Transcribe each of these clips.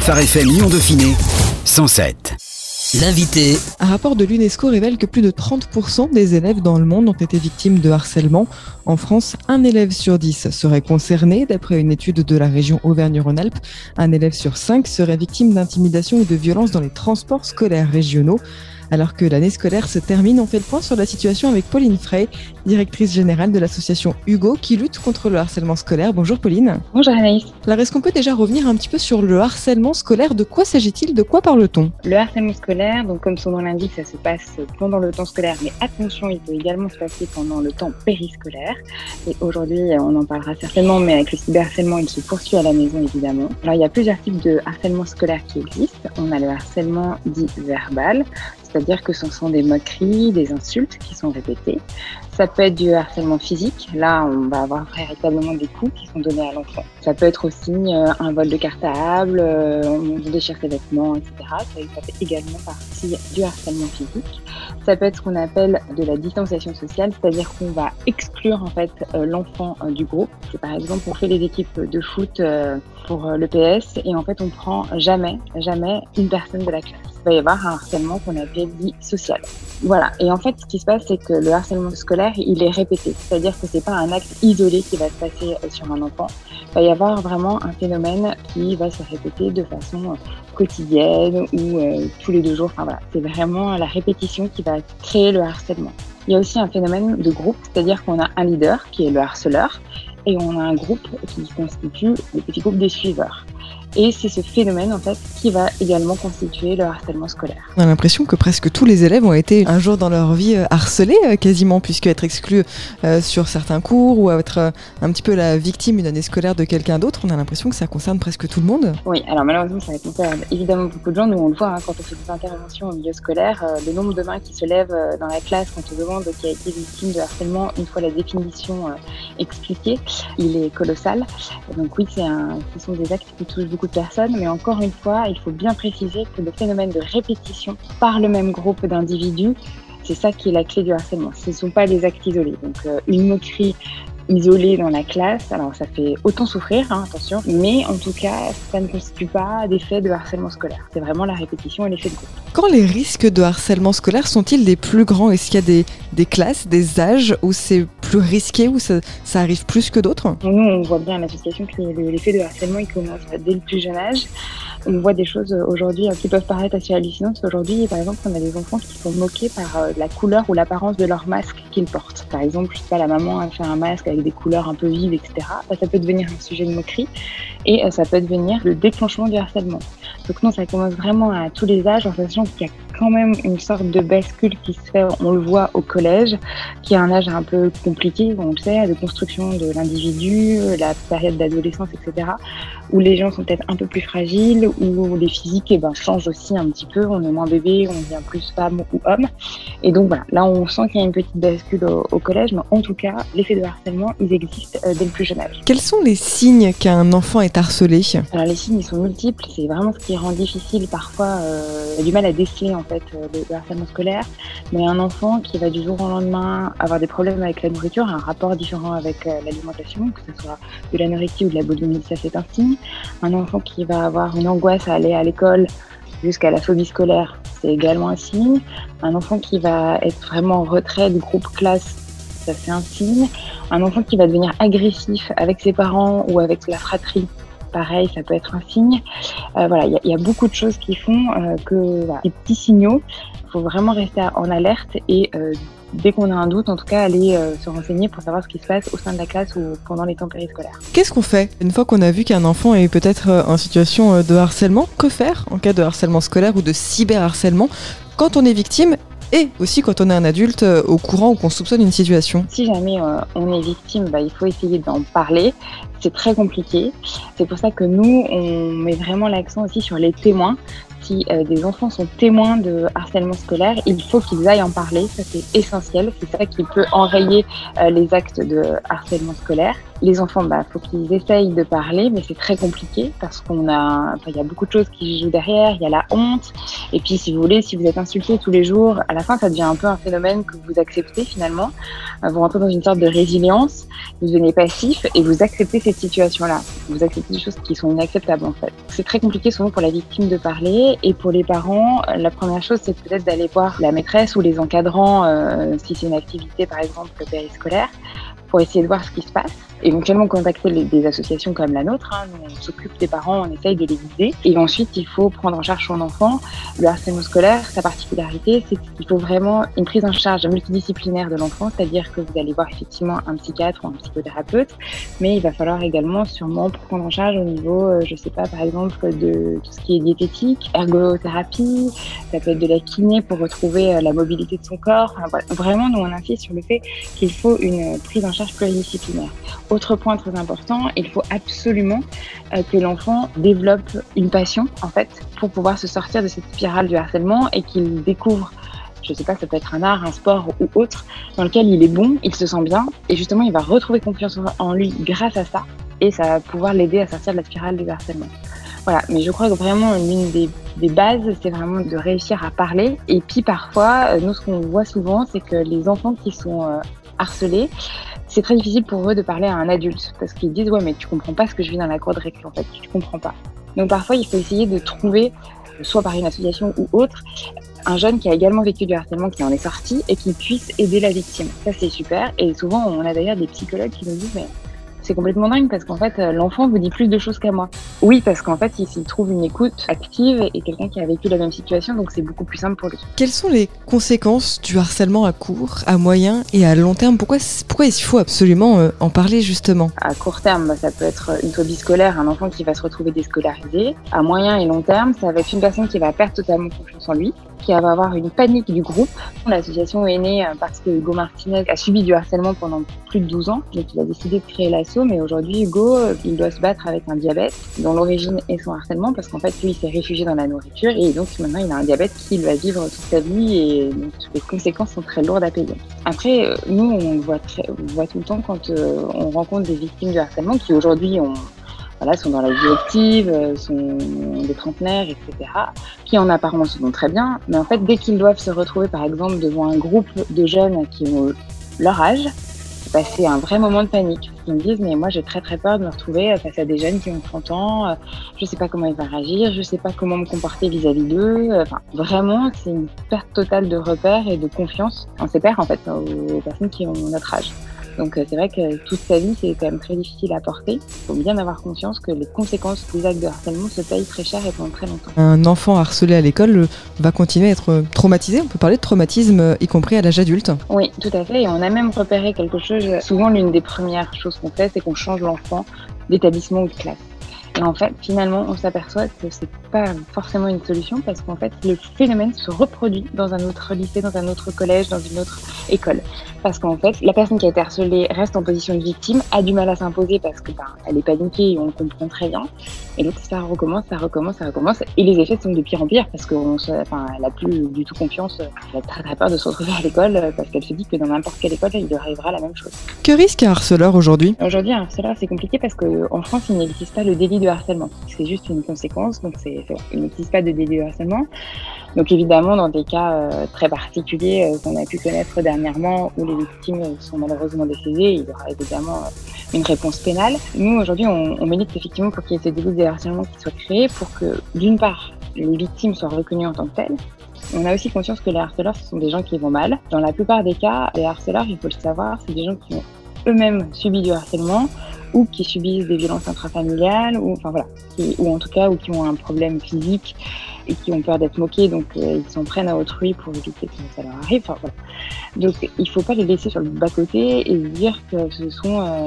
Phare FM Lyon Dauphiné 107. L'invité. Un rapport de l'UNESCO révèle que plus de 30% des élèves dans le monde ont été victimes de harcèlement. En France, un élève sur 10 serait concerné, d'après une étude de la région Auvergne-Rhône-Alpes. Un élève sur 5 serait victime d'intimidation ou de violence dans les transports scolaires régionaux. Alors que l'année scolaire se termine, on fait le point sur la situation avec Pauline Frey, directrice générale de l'association Hugo qui lutte contre le harcèlement scolaire. Bonjour Pauline. Bonjour Anaïs. Alors est-ce qu'on peut déjà revenir un petit peu sur le harcèlement scolaire? De quoi s'agit-il? De quoi parle-t-on? Le harcèlement scolaire, donc comme son nom l'indique, ça se passe pendant le temps scolaire, mais attention, il peut également se passer pendant le temps périscolaire. Et aujourd'hui, on en parlera certainement, mais avec le cyberharcèlement, il se poursuit à la maison évidemment. Alors il y a plusieurs types de harcèlement scolaire qui existent. On a le harcèlement dit verbal, c'est-à-dire que ce sont des moqueries, des insultes qui sont répétées. Ça peut être du harcèlement physique. Là, on va avoir véritablement des coups qui sont donnés à l'enfant. Ça peut être aussi euh, un vol de cartable, euh, on déchire ses vêtements, etc. Ça, fait également partie du harcèlement physique. Ça peut être ce qu'on appelle de la distanciation sociale, c'est-à-dire qu'on va exclure en fait euh, l'enfant du groupe. Par exemple, on fait les équipes de foot pour le PS et en fait, on prend jamais, jamais une personne de la classe il va y avoir un harcèlement qu'on appelle dit social. Voilà. Et en fait, ce qui se passe, c'est que le harcèlement scolaire, il est répété. C'est-à-dire que c'est pas un acte isolé qui va se passer euh, sur un enfant. Il va y avoir vraiment un phénomène qui va se répéter de façon euh, quotidienne ou euh, tous les deux jours. Enfin voilà. C'est vraiment la répétition qui va créer le harcèlement. Il y a aussi un phénomène de groupe, c'est-à-dire qu'on a un leader qui est le harceleur et on a un groupe qui constitue le petit groupe des suiveurs. Et c'est ce phénomène, en fait, qui va également constituer le harcèlement scolaire. On a l'impression que presque tous les élèves ont été un jour dans leur vie euh, harcelés, euh, quasiment, puisque être exclus euh, sur certains cours ou être un petit peu la victime d'une année scolaire de quelqu'un d'autre, on a l'impression que ça concerne presque tout le monde. Oui, alors malheureusement, ça concerne évidemment beaucoup de gens. Nous, on le voit hein, quand on fait des interventions au milieu scolaire, le nombre de mains qui se lèvent dans la classe quand on demande qui a été victime de harcèlement, une fois la définition expliquée, il est colossal. Donc oui, c'est un, ce sont des actes qui touchent beaucoup de personnes, mais encore une fois, il faut bien préciser que le phénomène de répétition par le même groupe d'individus, c'est ça qui est la clé du harcèlement. Ce ne sont pas des actes isolés. Donc euh, une moquerie isolé dans la classe. Alors ça fait autant souffrir, hein, attention, mais en tout cas, ça ne constitue pas d'effet de harcèlement scolaire. C'est vraiment la répétition et l'effet de groupe. Quand les risques de harcèlement scolaire sont-ils les plus grands? Est-ce qu'il y a des, des, classes, des âges où c'est plus risqué, où ça, ça arrive plus que d'autres? Nous, on voit bien à l'association que l'effet de harcèlement, il commence dès le plus jeune âge. On voit des choses aujourd'hui qui peuvent paraître assez hallucinantes. Aujourd'hui, par exemple, on a des enfants qui sont moqués par euh, la couleur ou l'apparence de leur masque qu'ils portent. Par exemple, je sais pas, la maman a fait un masque avec des couleurs un peu vives, etc. Bah, ça peut devenir un sujet de moquerie et euh, ça peut devenir le déclenchement du harcèlement. Donc non, ça commence vraiment à tous les âges en sachant qu'il y a quand même une sorte de bascule qui se fait, on le voit au collège, qui est un âge un peu compliqué, on le sait, de construction de l'individu, la période d'adolescence, etc., où les gens sont peut-être un peu plus fragiles, où les physiques eh ben, changent aussi un petit peu, on est moins bébé, on devient plus femme ou homme. Et donc voilà, là on sent qu'il y a une petite bascule au, collège, mais en tout cas, l'effet de harcèlement, ils existent euh, dès le plus jeune âge. Quels sont les signes qu'un enfant est harcelé? Alors les signes, ils sont multiples, c'est vraiment ce qui rend difficile parfois, euh, du mal à déceler en fait euh, le, harcèlement scolaire. Mais un enfant qui va du jour au lendemain avoir des problèmes avec la nourriture, un rapport différent avec euh, l'alimentation, que ce soit de l'anorexie ou de la boulimie, ça c'est un signe. Un enfant qui va avoir une angoisse à aller à l'école jusqu'à la phobie scolaire, c'est également un signe. Un enfant qui va être vraiment en retrait du groupe classe, ça c'est un signe. Un enfant qui va devenir agressif avec ses parents ou avec la fratrie, pareil, ça peut être un signe. Euh, voilà, il y, a beaucoup de choses qui font euh, que des petits signaux, il faut vraiment rester en alerte et euh, dès qu'on a un doute, en tout cas, aller se renseigner pour savoir ce qui se passe au sein de la classe ou pendant les temps périscolaires. Qu'est-ce qu'on fait une fois qu'on a vu qu'un enfant est peut-être en situation de harcèlement? Que faire en cas de harcèlement scolaire ou de cyberharcèlement? Quand on est victime et aussi quand on est un adulte euh, au courant ou qu'on soupçonne une situation. Si jamais euh, on est victime, bah, il faut essayer d'en parler. C'est très compliqué. C'est pour ça que nous, on met vraiment l'accent aussi sur les témoins. Si euh, des enfants sont témoins de harcèlement scolaire, il faut qu'ils aillent en parler. Ça, c'est essentiel. C'est ça qui peut enrayer euh, les actes de harcèlement scolaire. Les enfants, bah, faut qu'ils essayent de parler, mais c'est très compliqué parce qu'on a, il y a beaucoup de choses qui jouent derrière. Il y a la honte. Et puis, si vous voulez, si vous êtes insulté tous les jours, à la fin, ça devient un peu un phénomène que vous acceptez finalement. Euh, vous rentrez dans une sorte de résilience. Vous devenez passif et vous acceptez cette situation-là. Vous acceptez des choses qui sont inacceptables en fait. C'est très compliqué souvent pour la victime de parler et pour les parents, la première chose, c'est peut-être d'aller voir la maîtresse ou les encadrants euh, si c'est une activité par exemple périscolaire pour essayer de voir ce qui se passe. Éventuellement contacter des associations comme la nôtre. Hein. on s'occupe des parents, on essaye de les guider. Et ensuite, il faut prendre en charge son enfant. Le harcèlement scolaire, sa particularité, c'est qu'il faut vraiment une prise en charge multidisciplinaire de l'enfant, c'est-à-dire que vous allez voir effectivement un psychiatre ou un psychothérapeute, mais il va falloir également sûrement prendre en charge au niveau, euh, je sais pas, par exemple, de tout ce qui est diététique, ergothérapie, ça peut être de la kiné pour retrouver euh, la mobilité de son corps. Vraiment, nous, on insiste sur le fait qu'il faut une prise en charge pluridisciplinaire. Autre point très important, il faut absolument euh, que l'enfant développe une passion, en fait, pour pouvoir se sortir de cette spirale du harcèlement et qu'il découvre je sais pas, ça peut être un art, un sport ou autre, dans lequel il est bon, il se sent bien, et justement, il va retrouver confiance en lui grâce à ça, et ça va pouvoir l'aider à sortir de la spirale du harcèlement. Voilà, mais je crois que vraiment l'une des, bases, c'est vraiment de réussir à parler. Et puis parfois, euh, nous, ce qu'on voit souvent, c'est que les enfants qui sont euh, harcelés, c'est très difficile pour eux de parler à un adulte parce qu'ils disent ouais mais tu comprends pas ce que je vis dans la cour de récré en fait, tu comprends pas. Donc parfois il faut essayer de trouver, soit par une association ou autre, un jeune qui a également vécu du harcèlement, qui en est sorti et qui puisse aider la victime. Ça c'est super et souvent on a d'ailleurs des psychologues qui nous disent mais c'est complètement dingue parce qu'en fait, euh, l'enfant vous dit plus de choses qu'à moi. Oui, parce qu'en fait, il s'y trouve une écoute active et quelqu'un qui a vécu la même situation, donc c'est beaucoup plus simple pour lui. Quelles sont les conséquences du harcèlement à court, à moyen et à long terme? Pourquoi, pourquoi il faut absolument euh, en parler justement? À court terme, bah, ça peut être une phobie scolaire, un enfant qui va se retrouver déscolarisé. À moyen et long terme, ça va être une personne qui va perdre totalement confiance en lui, qui va avoir une panique du groupe. L'association est née euh, parce que Hugo Martinez a subi du harcèlement pendant plus de 12 ans, donc il a décidé de créer l'assaut, mais aujourd'hui Hugo, euh, il doit se battre avec un diabète dont l'origine est son harcèlement parce qu'en fait lui il s'est réfugié dans la nourriture et donc maintenant il a un diabète qui va vivre toute sa vie et donc, les conséquences sont très lourdes à payer. Après, euh, nous on voit, très, voit tout le temps quand on rencontre des victimes de harcèlement qui aujourd'hui ont voilà, sont dans la vie active, euh, sont des trentenaires, etc., qui en apparence vont très bien, mais en fait, dès qu'ils doivent se retrouver, par exemple, devant un groupe de jeunes qui ont leur âge, c'est un vrai moment de panique. Ils me disent, mais moi j'ai très très peur de me retrouver face à des jeunes qui ont 30 ans, euh, je ne sais pas comment ils vont réagir, je ne sais pas comment me comporter vis-à-vis d'eux. Enfin, vraiment, c'est une perte totale de repères et de confiance en ses pairs, en fait, aux personnes qui ont notre âge. Donc euh, c'est vrai que toute sa vie, c'est quand même très difficile à porter. Il faut bien avoir conscience que les conséquences des actes de harcèlement se payent très cher et pendant très longtemps. Un enfant harcelé à l'école euh, va continuer à être traumatisé. On peut parler de traumatisme, euh, y compris à l'âge adulte. Oui, tout à fait. Et on a même repéré quelque chose. Souvent, l'une des premières choses qu'on fait, c'est qu'on change l'enfant d'établissement ou de classe. Et en fait, finalement, on s'aperçoit que c'est pas forcément une solution parce qu'en fait, le phénomène se reproduit dans un autre lycée, dans un autre collège, dans une autre école. Parce qu'en fait, la personne qui a été harcelée reste en position de victime, a du mal à s'imposer parce que ben, elle est paniquée et on le comprend très bien. Et donc, ça recommence, ça recommence, ça recommence. Et les effets sont de pire en pire parce qu'elle enfin, n'a plus du tout confiance. Elle a très, très peur de se retrouver à l'école parce qu'elle se dit que dans n'importe quelle école, il lui arrivera la même chose. Que risque un harceleur aujourd'hui? Aujourd'hui, un harceleur, c'est compliqué parce qu'en France, il n'existe pas le délit de harcèlement. C'est juste une conséquence. Donc, c'est, il n'existe pas de délit de harcèlement. Donc, évidemment, dans des cas euh, très particuliers euh, qu'on a pu connaître dernièrement où les victimes sont malheureusement décédées, il y aura évidemment euh, une réponse pénale. Nous, aujourd'hui, on, on milite effectivement pour qu'il y ait ce délit de harcèlement qui soit créé pour que, d'une part, les victimes soient reconnues en tant que telles. On a aussi conscience que les harceleurs, ce sont des gens qui vont mal. Dans la plupart des cas, les harceleurs, il faut le savoir, c'est des gens qui ont eux-mêmes subi du harcèlement ou qui subissent des violences intrafamiliales ou enfin voilà ou en tout cas ou qui ont un problème physique et qui ont peur d'être moqués. Donc euh, ils s'en prennent à autrui pour éviter que ça leur arrive. Donc il faut pas les laisser sur le bas côté et dire que ce sont euh,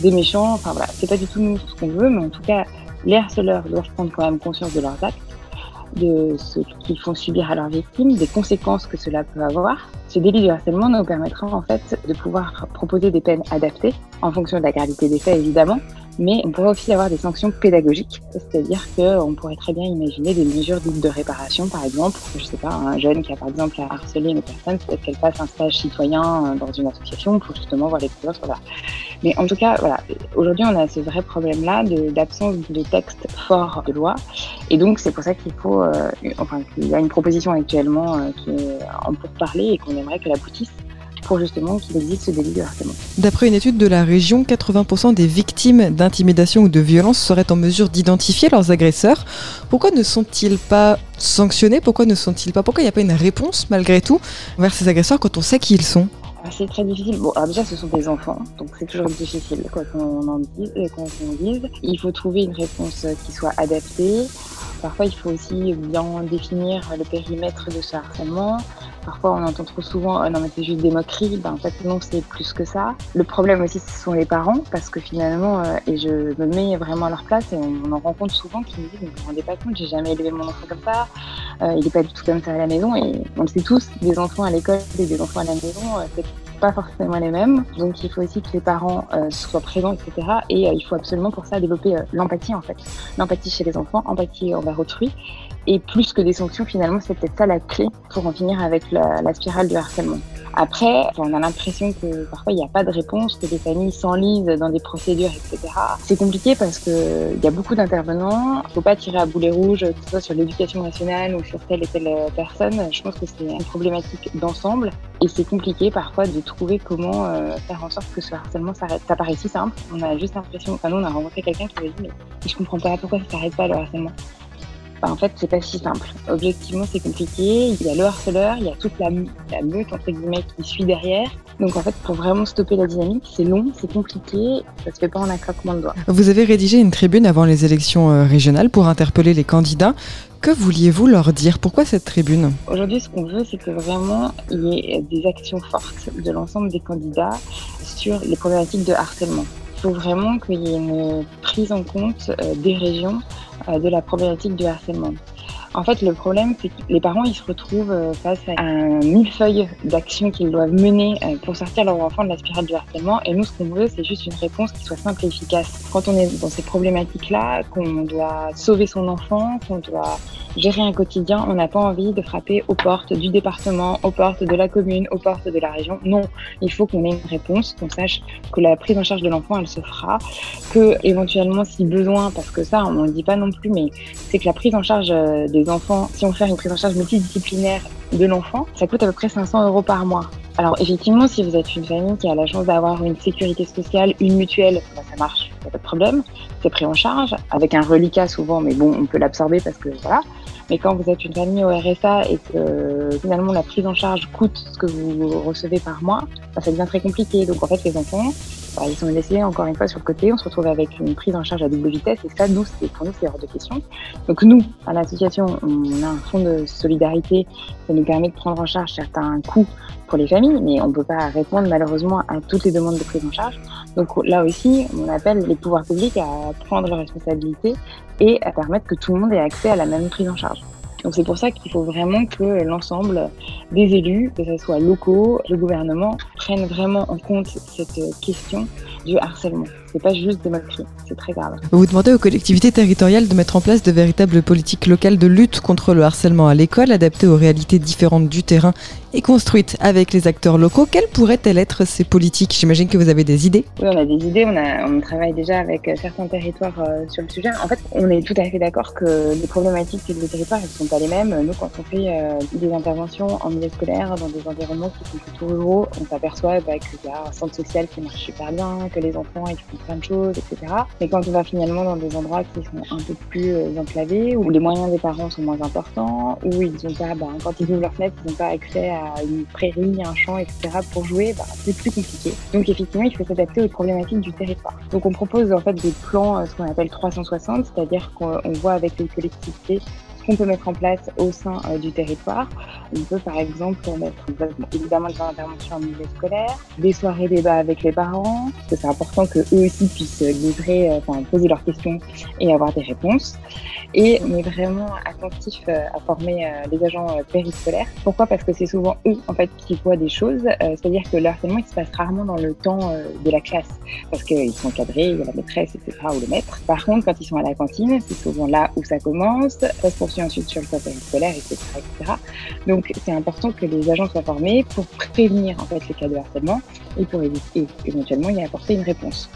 des méchants. Enfin voilà. C'est pas du tout nous ce qu'on veut mais en tout cas les harceleurs doivent prendre quand même conscience de leurs actes de ce qu'ils font subir à leurs victimes, des conséquences que cela peut avoir. Ce délit de harcèlement nous permettra en fait de pouvoir proposer des peines adaptées en fonction de la gravité des faits évidemment, Mais on pourrait aussi avoir des sanctions pédagogiques, c'est-à-dire qu'on pourrait très bien imaginer des mesures dites de réparation, par exemple. Je sais pas, un jeune qui a par exemple harcelé une personne, peut-être qu'elle fasse un stage citoyen dans une association pour justement voir les. Voilà. Mais en tout cas, voilà, aujourd'hui on a ce vrai problème-là d'absence de, texte fort de loi. Et donc c'est pour ça qu'il faut, euh, enfin qu'il y a une proposition actuellement euh, qui est en pourparler et qu'on aimerait qu'elle aboutisse pour justement qu'il existe ce délit de harcèlement. D'après une étude de la région, 80% des victimes d'intimidation ou de violence seraient en mesure d'identifier leurs agresseurs. Pourquoi ne sont-ils pas sanctionnés? Pourquoi ne sont-ils pas? Pourquoi il n'y a pas une réponse malgré tout envers ces agresseurs quand on sait qui ils sont? Ah, c'est très difficile. Bon, alors déjà, ce sont des enfants, donc c'est toujours difficile quoi qu'on en dise, quoi qu'on dise. Il faut trouver une réponse qui soit adaptée. Parfois, il faut aussi bien définir le périmètre de ce harcèlement. Parfois, on entend trop souvent oh non, mais c'est juste des moqueries. Ben, en fait, non, c'est plus que ça. Le problème aussi, ce sont les parents, parce que finalement, euh, et je me mets vraiment à leur place, et on, en rencontre souvent qui me disent vous vous rendez pas compte, j'ai jamais élevé mon enfant comme ça, euh, il n'est pas du tout comme ça à la maison. Et on le sait tous, des enfants à l'école et des enfants à la maison, euh, c'est pas forcément les mêmes. Donc il faut aussi que les parents soient présents, etc. Et il faut absolument pour ça développer l'empathie en fait. L'empathie chez les enfants, empathie envers autrui. Et plus que des sanctions, finalement, c'est peut-être ça la clé pour en finir avec la, spirale du harcèlement. Après, on a l'impression que parfois il n'y a pas de réponse, que les familles s'enlisent dans des procédures, etc. C'est compliqué parce qu'il y a beaucoup d'intervenants. Il ne faut pas tirer à boulet rouge, que ce soit sur l'éducation nationale ou sur telle et telle personne. Je pense que c'est une problématique d'ensemble et c'est compliqué parfois de trouver comment euh, faire en sorte que ce harcèlement s'arrête. Ça paraît si simple. On a juste l'impression, enfin nous on a rencontré quelqu'un qui avait dit mais je comprends pas pourquoi ça s'arrête pas le harcèlement. Bah, en fait, c'est pas si simple. Objectivement, c'est compliqué. Il y a le harceleur, il y a toute la, la meute, entre guillemets, qui suit derrière. Donc, en fait, pour vraiment stopper la dynamique, c'est long, c'est compliqué, ça se fait pas en un claquement de doigts. Vous avez rédigé une tribune avant les élections euh, régionales pour interpeller les candidats. Que vouliez-vous leur dire? Pourquoi cette tribune? Aujourd'hui, ce qu'on veut, c'est que vraiment il y ait des actions fortes de l'ensemble des candidats sur les problématiques de harcèlement. Il faut vraiment qu'il y ait une prise en compte euh, des régions de la problématique du harcèlement. En fait, le problème, c'est que les parents, ils se retrouvent euh, face à un millefeuille d'actions qu'ils doivent mener euh, pour sortir leur enfant de la spirale du harcèlement. Et nous, ce qu'on veut, c'est juste une réponse qui soit simple et efficace. Quand on est dans ces problématiques-là, qu'on doit sauver son enfant, qu'on doit gérer un quotidien, on n'a pas envie de frapper aux portes du département, aux portes de la commune, aux portes de la région. Non, il faut qu'on ait une réponse, qu'on sache que la prise en charge de l'enfant, elle se fera, que éventuellement, si besoin, parce que ça, on ne le dit pas non plus, mais c'est que la prise en charge enfants, si on fait une prise en charge multidisciplinaire de l'enfant, ça coûte à peu près 500 euros par mois. Alors effectivement, si vous êtes une famille qui a la chance d'avoir une sécurité sociale, une mutuelle, bah, ça marche, a pas de problème, c'est pris en charge, avec un reliquat souvent, mais bon, on peut l'absorber parce que voilà. Mais quand vous êtes une famille au RSA et que finalement la prise en charge coûte ce que vous recevez par mois, bah, ça devient très compliqué. Donc en fait, les enfants, bah, ils sont laissés encore une fois sur le côté. On se retrouve avec une prise en charge à double vitesse et ça, nous, c'est pour nous, c'est hors de question. Donc nous, à l'association, on a un fonds de solidarité qui nous permet de prendre en charge certains coûts pour les familles, mais on ne peut pas répondre malheureusement à toutes les demandes de prise en charge. Donc là aussi, on appelle les pouvoirs publics à prendre leurs responsabilités et à permettre que tout le monde ait accès à la même prise en charge. Donc c'est pour ça qu'il faut vraiment que l'ensemble des élus, que ce soit locaux, le gouvernement, prennent vraiment en compte cette question du harcèlement. C'est pas juste des moqueries, c'est très grave. Vous demandez aux collectivités territoriales de mettre en place de véritables politiques locales de lutte contre le harcèlement à l'école, adaptées aux réalités différentes du terrain et construites avec les acteurs locaux. Quelles pourraient-elles être ces politiques? J'imagine que vous avez des idées. Oui, on a des idées. On, a, on travaille déjà avec certains territoires euh, sur le sujet. En fait, on est tout à fait d'accord que les problématiques des territoires, elles ne sont pas les mêmes. Nous, quand on fait euh, des interventions en milieu scolaire, dans des environnements qui sont plutôt ruraux, on s'aperçoit bah, qu'il y a un centre social qui marche super bien, que les enfants font plein de choses, etc. Mais quand on va finalement dans des endroits qui sont un peu plus euh, enclavés, où les moyens des parents sont moins importants, où ils ont pas, bah, quand ils ouvrent leur fenêtre, ils n'ont pas accès à une prairie, un champ, etc. pour jouer, bah, c'est plus compliqué. Donc effectivement, il faut s'adapter aux problématiques du territoire. Donc on propose en fait des plans, euh, ce qu'on appelle 360, c'est-à-dire qu'on voit avec les collectivités qu'on peut mettre en place au sein du territoire. On peut par exemple mettre évidemment des interventions en milieu scolaire, des soirées débats avec les parents, parce que c'est important que eux aussi puissent livrer, enfin poser leurs questions et avoir des réponses. Et on est vraiment attentif à former les agents périscolaires. Pourquoi? Parce que c'est souvent eux en fait qui voient des choses, c'est-à-dire que le harcèlement il se passe rarement dans le temps de la classe, parce qu'ils sont encadrés, il y a la maîtresse, etc. ou le maître. Par contre, quand ils sont à la cantine, c'est souvent là où ça commence, ensuite sur le temps périscolaire, etc., etc. Donc c'est important que les agents soient formés pour prévenir en fait les cas de harcèlement et pour éviter éventuellement y apporter une réponse.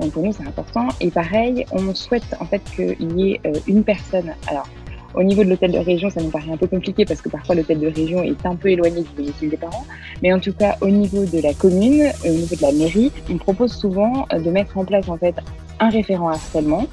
Donc pour nous c'est important. Et pareil, on souhaite en fait qu'il y ait une personne. Alors au niveau de l'hôtel de région, ça nous paraît un peu compliqué parce que parfois l'hôtel de région est un peu éloigné du domicile des parents. Mais en tout cas, au niveau de la commune, au niveau de la mairie, on propose souvent de mettre en place en fait un référent harcèlement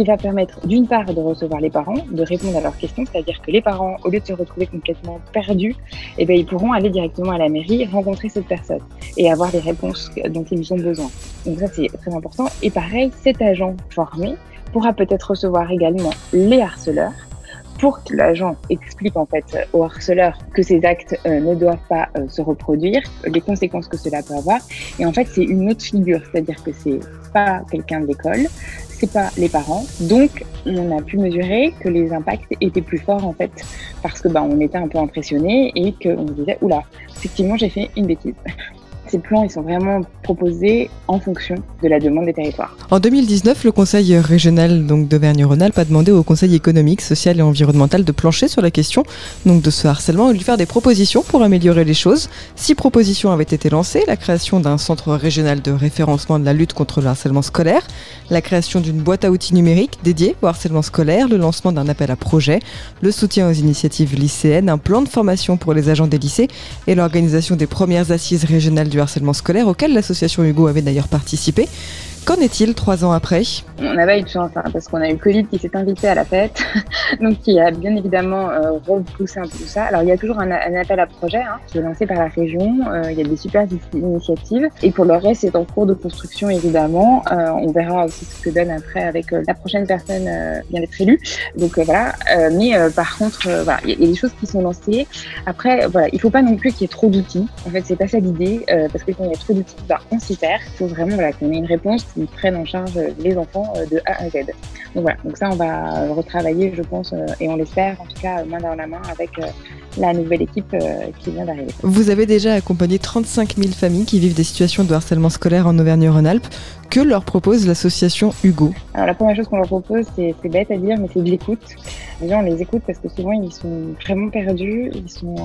qui va permettre d'une part de recevoir les parents, de répondre à leurs questions, c'est-à-dire que les parents, au lieu de se retrouver complètement perdus, eh bien, ils pourront aller directement à la mairie, rencontrer cette personne et avoir des réponses dont ils ont besoin. Donc ça, c'est très important. Et pareil, cet agent formé pourra peut-être recevoir également les harceleurs pour que l'agent explique en fait au harceleur que ces actes euh, ne doivent pas euh, se reproduire, les conséquences que cela peut avoir. Et en fait, c'est une autre figure, c'est-à-dire que c'est pas quelqu'un de l'école, pas les parents. Donc, on a pu mesurer que les impacts étaient plus forts en fait, parce que bah, on était un peu impressionné et qu'on disait oula, effectivement, j'ai fait une bêtise. Ces plans, ils sont vraiment proposés en fonction de la demande des territoires. En 2019, le Conseil régional d'Auvergne-Rhône-Alpes a demandé au Conseil économique, social et environnemental de plancher sur la question donc de ce harcèlement et de lui faire des propositions pour améliorer les choses. Six propositions avaient été lancées la création d'un centre régional de référencement de la lutte contre le harcèlement scolaire, la création d'une boîte à outils numérique dédiée au harcèlement scolaire, le lancement d'un appel à projet, le soutien aux initiatives lycéennes, un plan de formation pour les agents des lycées et l'organisation des premières assises régionales du harcèlement scolaire auquel l'association Hugo avait d'ailleurs participé. Qu'en est-il trois ans après? On avait eu de chance hein, parce qu'on a eu Covid qui s'est invité à la fête, donc qui a bien évidemment euh, repoussé un peu tout ça. Alors il y a toujours un, appel à projet hein, qui est lancé par la région. Euh, il y a des super initiatives et pour le reste c'est en cours de construction évidemment. Euh, on verra aussi ce que donne après avec la prochaine personne vient d'être élue. Donc voilà. mais par contre voilà, il y, a des choses qui sont lancées. Après voilà, il faut pas non plus qu'il y ait trop d'outils. En fait c'est pas ça l'idée parce que quand il y a trop d'outils, bah, on s'y perd. Il faut vraiment voilà, qu'on ait une réponse qui prennent en charge les enfants euh, de A à Z. Donc voilà, donc ça on va retravailler je pense euh, et on l'espère en tout cas main dans la main avec euh, la nouvelle équipe qui vient d'arriver. Vous avez déjà accompagné 35 000 familles qui vivent des situations de harcèlement scolaire en Auvergne-Rhône-Alpes. Que leur propose l'association Hugo? Alors la première chose qu'on leur propose, c'est bête à dire, mais c'est de l'écoute. Déjà on les écoute parce que souvent ils sont vraiment perdus, ils sont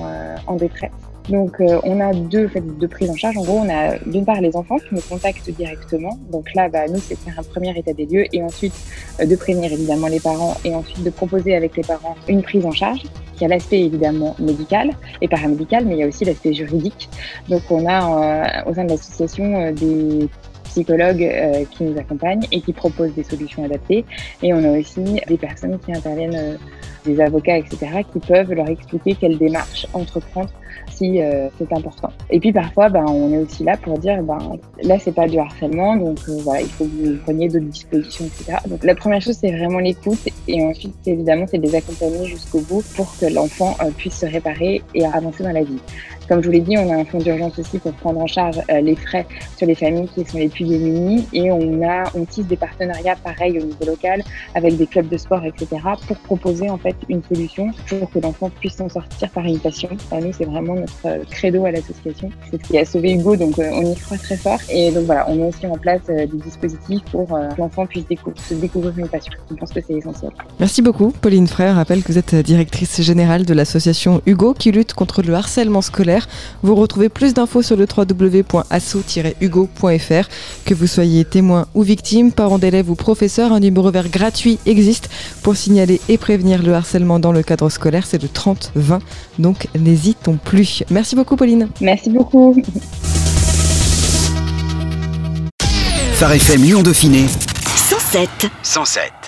en détresse. Donc, euh, on a deux, fait, deux prises en charge. En gros, on a d'une part les enfants qui nous contactent directement. Donc là, bah, nous, c'est faire un premier état des lieux et ensuite euh, de prévenir évidemment les parents et ensuite de proposer avec les parents une prise en charge. Il a l'aspect évidemment médical et paramédical, mais il y a aussi l'aspect juridique. Donc, on a euh, au sein de l'association des psychologues qui nous accompagnent et qui proposent des solutions adaptées. Et on a aussi des personnes qui interviennent, des avocats, etc., qui peuvent leur expliquer quelle démarche entreprendre si euh, c'est important. Et puis parfois, ben, on est aussi là pour dire, ben, là, c'est pas du harcèlement, donc euh, voilà, il faut que vous preniez d'autres dispositions, etc. Donc la première chose, c'est vraiment l'écoute, et ensuite, évidemment, c'est de les accompagner jusqu'au bout pour que l'enfant euh, puisse se réparer et avancer dans la vie. Comme je vous l'ai dit, on a un fonds d'urgence aussi pour prendre en charge les frais sur les familles qui sont les plus démunies, et on a, on tisse des partenariats pareils au niveau local avec des clubs de sport, etc. pour proposer en fait une solution pour que l'enfant puisse s'en sortir par une passion. nous, c'est vraiment notre euh, credo à l'association. C'est ce qui a sauvé Hugo, donc euh, on y croit très fort. Et donc voilà, on met aussi en place euh, des dispositifs pour que l'enfant puisse se découvrir une passion. Je pense que c'est essentiel. Merci beaucoup, Pauline Frère. Rappelle que vous êtes directrice générale de l'association Hugo qui lutte contre le harcèlement scolaire. Vous retrouvez plus d'infos sur le www.asso-hugo.fr. Que vous soyez témoin ou victime, parents d'élèves ou professeurs, un numéro vert gratuit existe pour signaler et prévenir le harcèlement dans le cadre scolaire. C'est le 30 20. Donc n'hésitons plus. Merci beaucoup, Pauline. Merci beaucoup. Phare FM Lyon Dauphiné 107. 107.